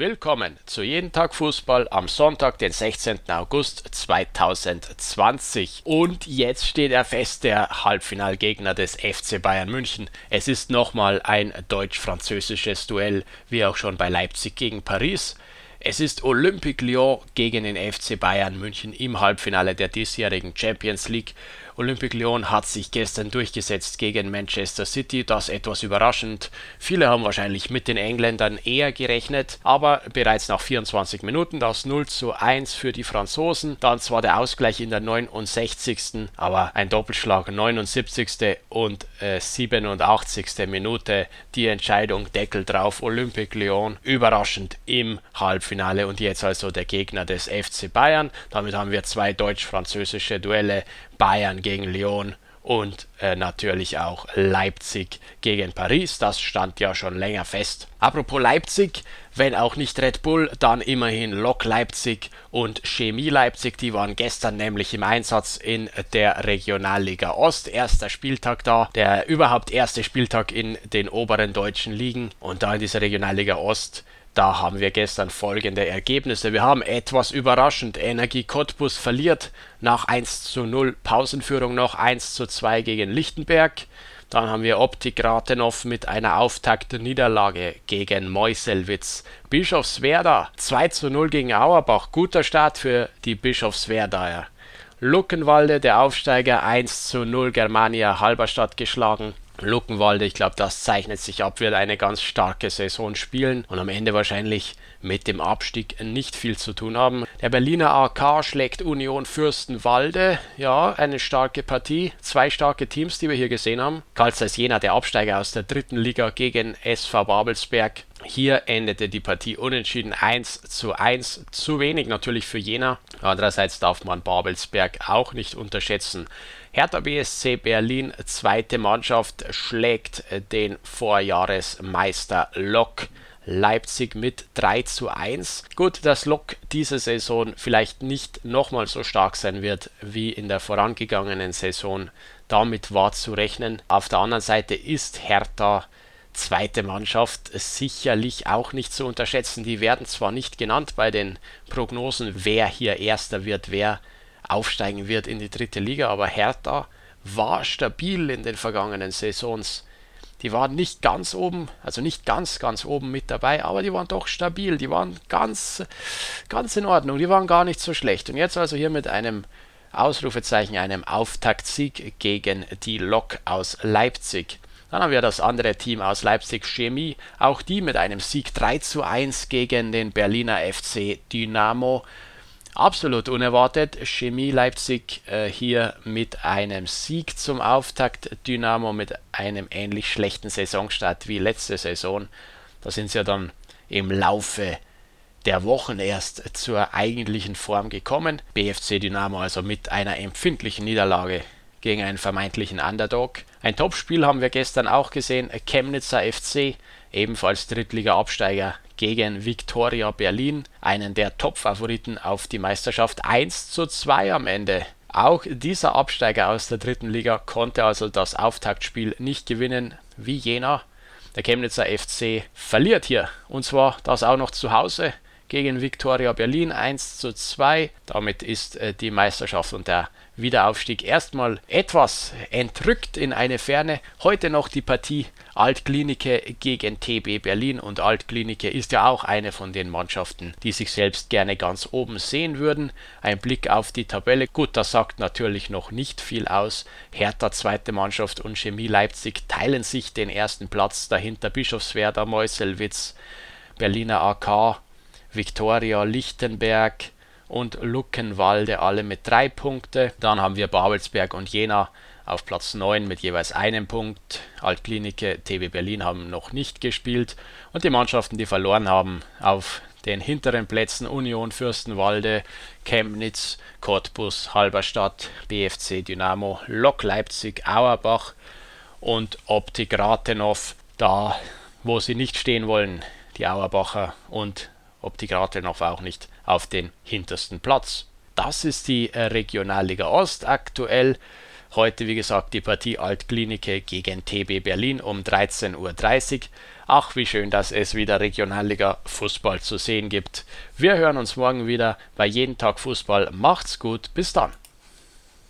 Willkommen zu Jeden Tag Fußball am Sonntag, den 16. August 2020. Und jetzt steht er fest, der Halbfinalgegner des FC Bayern München. Es ist nochmal ein deutsch-französisches Duell, wie auch schon bei Leipzig gegen Paris. Es ist Olympique Lyon gegen den FC Bayern München im Halbfinale der diesjährigen Champions League. Olympique Lyon hat sich gestern durchgesetzt gegen Manchester City, das etwas überraschend. Viele haben wahrscheinlich mit den Engländern eher gerechnet, aber bereits nach 24 Minuten das 0 zu 1 für die Franzosen. Dann zwar der Ausgleich in der 69. aber ein Doppelschlag 79. und äh, 87. Minute. Die Entscheidung Deckel drauf. Olympique Lyon überraschend im Halbfinale und jetzt also der Gegner des FC Bayern. Damit haben wir zwei deutsch-französische Duelle. Bayern gegen Lyon und äh, natürlich auch Leipzig gegen Paris. Das stand ja schon länger fest. Apropos Leipzig, wenn auch nicht Red Bull, dann immerhin Lok Leipzig und Chemie Leipzig. Die waren gestern nämlich im Einsatz in der Regionalliga Ost. Erster Spieltag da, der überhaupt erste Spieltag in den oberen deutschen Ligen. Und da in dieser Regionalliga Ost da haben wir gestern folgende Ergebnisse. Wir haben etwas überraschend. Energie Cottbus verliert nach 1 zu 0 Pausenführung noch 1 zu 2 gegen Lichtenberg. Dann haben wir Optik Rathenow mit einer Auftakt-Niederlage gegen Meuselwitz. Bischofswerda 2 zu 0 gegen Auerbach. Guter Start für die Bischofswerdaer. Luckenwalde, der Aufsteiger, 1 zu 0 Germania Halberstadt geschlagen. Luckenwalde, ich glaube, das zeichnet sich ab, wird eine ganz starke Saison spielen und am Ende wahrscheinlich mit dem Abstieg nicht viel zu tun haben. Der Berliner AK schlägt Union Fürstenwalde. Ja, eine starke Partie. Zwei starke Teams, die wir hier gesehen haben. Karl Jena, der Absteiger aus der dritten Liga gegen SV Babelsberg. Hier endete die Partie unentschieden 1 zu 1. Zu wenig natürlich für Jena. Andererseits darf man Babelsberg auch nicht unterschätzen. Hertha BSC Berlin, zweite Mannschaft, schlägt den Vorjahresmeister Lok. Leipzig mit 3 zu 1. Gut, dass Lok diese Saison vielleicht nicht nochmal so stark sein wird wie in der vorangegangenen Saison. Damit war zu rechnen. Auf der anderen Seite ist Hertha zweite Mannschaft sicherlich auch nicht zu unterschätzen. Die werden zwar nicht genannt bei den Prognosen, wer hier erster wird, wer aufsteigen wird in die dritte Liga, aber Hertha war stabil in den vergangenen Saisons. Die waren nicht ganz oben, also nicht ganz, ganz oben mit dabei, aber die waren doch stabil, die waren ganz, ganz in Ordnung, die waren gar nicht so schlecht. Und jetzt also hier mit einem Ausrufezeichen, einem Auftaktsieg gegen die Lok aus Leipzig. Dann haben wir das andere Team aus Leipzig Chemie, auch die mit einem Sieg 3 zu 1 gegen den Berliner FC Dynamo. Absolut unerwartet. Chemie Leipzig äh, hier mit einem Sieg zum Auftakt. Dynamo mit einem ähnlich schlechten Saisonstart wie letzte Saison. Da sind sie ja dann im Laufe der Wochen erst zur eigentlichen Form gekommen. BFC Dynamo also mit einer empfindlichen Niederlage gegen einen vermeintlichen Underdog. Ein Topspiel haben wir gestern auch gesehen. Chemnitzer FC, ebenfalls Drittliga-Absteiger gegen Viktoria Berlin, einen der Top-Favoriten auf die Meisterschaft. 1 zu 2 am Ende. Auch dieser Absteiger aus der dritten Liga konnte also das Auftaktspiel nicht gewinnen wie jener. Der Chemnitzer FC verliert hier und zwar das auch noch zu Hause gegen Viktoria Berlin 1 zu 2. Damit ist äh, die Meisterschaft und der Wiederaufstieg erstmal etwas entrückt in eine Ferne. Heute noch die Partie Altklinike gegen TB Berlin und Altklinike ist ja auch eine von den Mannschaften, die sich selbst gerne ganz oben sehen würden. Ein Blick auf die Tabelle, gut, das sagt natürlich noch nicht viel aus. Hertha zweite Mannschaft und Chemie Leipzig teilen sich den ersten Platz, dahinter Bischofswerda, Meuselwitz, Berliner AK Viktoria Lichtenberg und Luckenwalde alle mit drei Punkten. Dann haben wir Babelsberg und Jena auf Platz 9 mit jeweils einem Punkt. Altklinike, TB Berlin haben noch nicht gespielt. Und die Mannschaften, die verloren haben, auf den hinteren Plätzen Union Fürstenwalde, Chemnitz, Cottbus, Halberstadt, BFC Dynamo, Lok Leipzig, Auerbach und Optik Rathenow, da wo sie nicht stehen wollen, die Auerbacher und ob die Grathenhof auch nicht auf den hintersten Platz. Das ist die äh, Regionalliga Ost aktuell. Heute, wie gesagt, die Partie Altklinike gegen TB Berlin um 13.30 Uhr. Ach, wie schön, dass es wieder Regionalliga Fußball zu sehen gibt. Wir hören uns morgen wieder bei Jeden Tag Fußball. Macht's gut, bis dann.